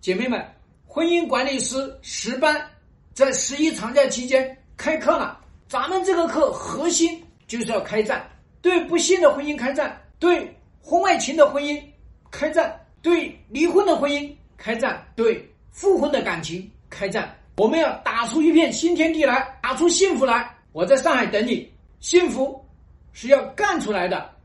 姐妹们婚姻管理师十班在十一长假期间开课了咱们这个课核心就是要开战对不幸的婚姻开战对婚外情的婚姻开战对离婚的婚姻开战对复婚的感情开战。我们要打出一片新天地来打出幸福来。我在上海等你幸福是要干出来的。